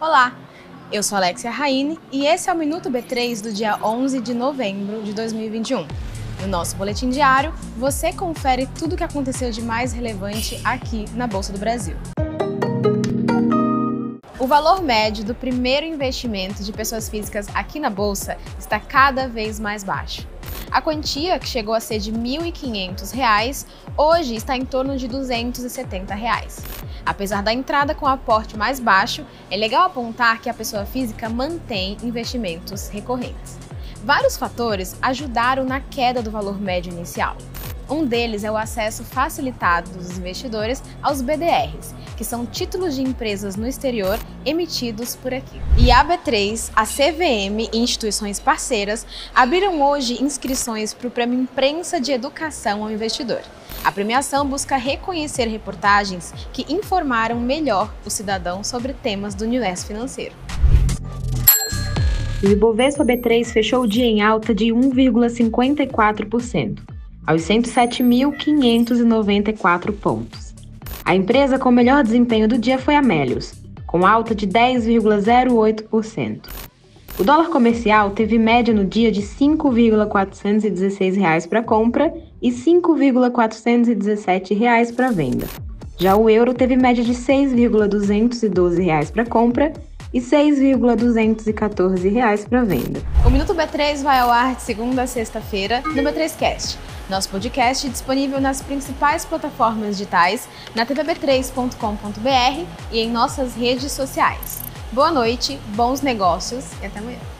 Olá, eu sou Alexia Raine e esse é o Minuto B3 do dia 11 de novembro de 2021. No nosso boletim diário, você confere tudo o que aconteceu de mais relevante aqui na Bolsa do Brasil. O valor médio do primeiro investimento de pessoas físicas aqui na Bolsa está cada vez mais baixo. A quantia, que chegou a ser de R$ 1.500, hoje está em torno de 270 reais. Apesar da entrada com aporte mais baixo, é legal apontar que a pessoa física mantém investimentos recorrentes. Vários fatores ajudaram na queda do valor médio inicial. Um deles é o acesso facilitado dos investidores aos BDRs, que são títulos de empresas no exterior emitidos por aqui. E a B3, a CVM e instituições parceiras abriram hoje inscrições para o Prêmio Imprensa de Educação ao Investidor. A premiação busca reconhecer reportagens que informaram melhor o cidadão sobre temas do universo financeiro. O Ibovespa B3 fechou o dia em alta de 1,54%, aos 107.594 pontos. A empresa com melhor desempenho do dia foi a Melius, com alta de 10,08%. O dólar comercial teve média no dia de R$ 5,416 para compra e R$ 5,417 para venda. Já o euro teve média de R$ 6,212 para compra e R$ 6,214 para venda. Minuto B3 vai ao ar de segunda a sexta-feira no B3Cast. Nosso podcast é disponível nas principais plataformas digitais, na tvb3.com.br e em nossas redes sociais. Boa noite, bons negócios e até amanhã.